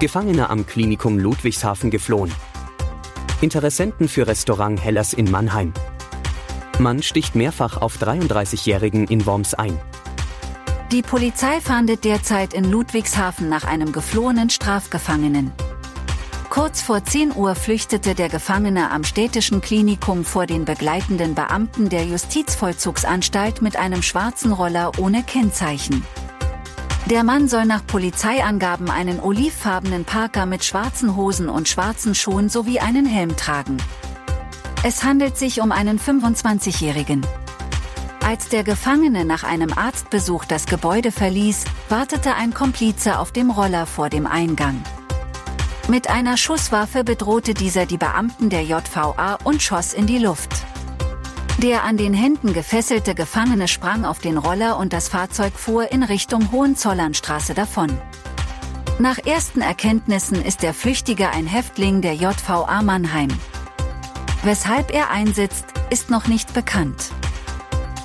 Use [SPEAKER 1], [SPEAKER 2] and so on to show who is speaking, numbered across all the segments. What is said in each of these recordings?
[SPEAKER 1] Gefangene am Klinikum Ludwigshafen geflohen. Interessenten für Restaurant Hellas in Mannheim. Mann sticht mehrfach auf 33-Jährigen in Worms ein.
[SPEAKER 2] Die Polizei fahndet derzeit in Ludwigshafen nach einem geflohenen Strafgefangenen. Kurz vor 10 Uhr flüchtete der Gefangene am städtischen Klinikum vor den begleitenden Beamten der Justizvollzugsanstalt mit einem schwarzen Roller ohne Kennzeichen. Der Mann soll nach Polizeiangaben einen olivfarbenen Parker mit schwarzen Hosen und schwarzen Schuhen sowie einen Helm tragen. Es handelt sich um einen 25-Jährigen. Als der Gefangene nach einem Arztbesuch das Gebäude verließ, wartete ein Komplize auf dem Roller vor dem Eingang. Mit einer Schusswaffe bedrohte dieser die Beamten der JVA und schoss in die Luft. Der an den Händen gefesselte Gefangene sprang auf den Roller und das Fahrzeug fuhr in Richtung Hohenzollernstraße davon. Nach ersten Erkenntnissen ist der Flüchtige ein Häftling der JVA Mannheim. Weshalb er einsitzt, ist noch nicht bekannt.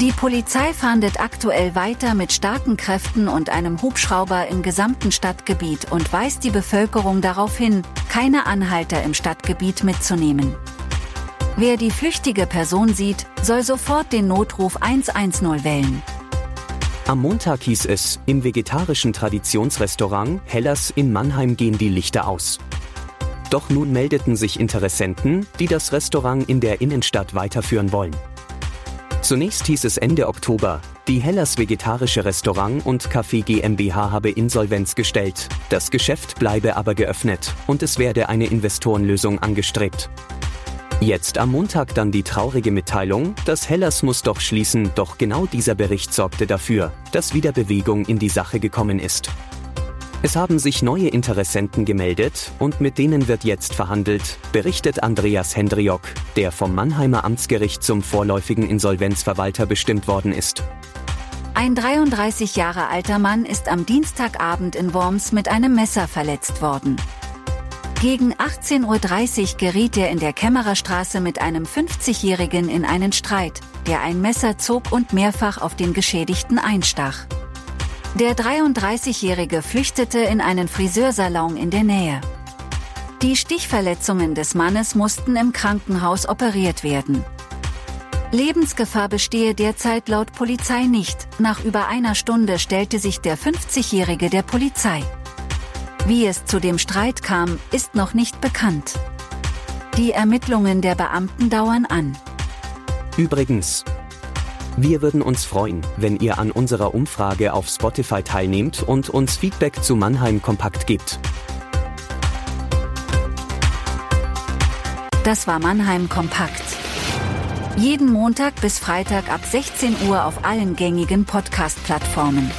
[SPEAKER 2] Die Polizei fahndet aktuell weiter mit starken Kräften und einem Hubschrauber im gesamten Stadtgebiet und weist die Bevölkerung darauf hin, keine Anhalter im Stadtgebiet mitzunehmen. Wer die flüchtige Person sieht, soll sofort den Notruf 110 wählen.
[SPEAKER 1] Am Montag hieß es, im vegetarischen Traditionsrestaurant Hellas in Mannheim gehen die Lichter aus. Doch nun meldeten sich Interessenten, die das Restaurant in der Innenstadt weiterführen wollen. Zunächst hieß es Ende Oktober, die Hellas Vegetarische Restaurant und Café GmbH habe Insolvenz gestellt, das Geschäft bleibe aber geöffnet und es werde eine Investorenlösung angestrebt. Jetzt am Montag dann die traurige Mitteilung, das Hellas muss doch schließen, doch genau dieser Bericht sorgte dafür, dass wieder Bewegung in die Sache gekommen ist. Es haben sich neue Interessenten gemeldet und mit denen wird jetzt verhandelt, berichtet Andreas Hendriok, der vom Mannheimer Amtsgericht zum vorläufigen Insolvenzverwalter bestimmt worden ist.
[SPEAKER 2] Ein 33 Jahre alter Mann ist am Dienstagabend in Worms mit einem Messer verletzt worden. Gegen 18.30 Uhr geriet er in der Kämmererstraße mit einem 50-Jährigen in einen Streit, der ein Messer zog und mehrfach auf den Geschädigten einstach. Der 33-Jährige flüchtete in einen Friseursalon in der Nähe. Die Stichverletzungen des Mannes mussten im Krankenhaus operiert werden. Lebensgefahr bestehe derzeit laut Polizei nicht, nach über einer Stunde stellte sich der 50-Jährige der Polizei. Wie es zu dem Streit kam, ist noch nicht bekannt. Die Ermittlungen der Beamten dauern an.
[SPEAKER 1] Übrigens, wir würden uns freuen, wenn ihr an unserer Umfrage auf Spotify teilnehmt und uns Feedback zu Mannheim Kompakt gibt.
[SPEAKER 2] Das war Mannheim Kompakt. Jeden Montag bis Freitag ab 16 Uhr auf allen gängigen Podcast-Plattformen.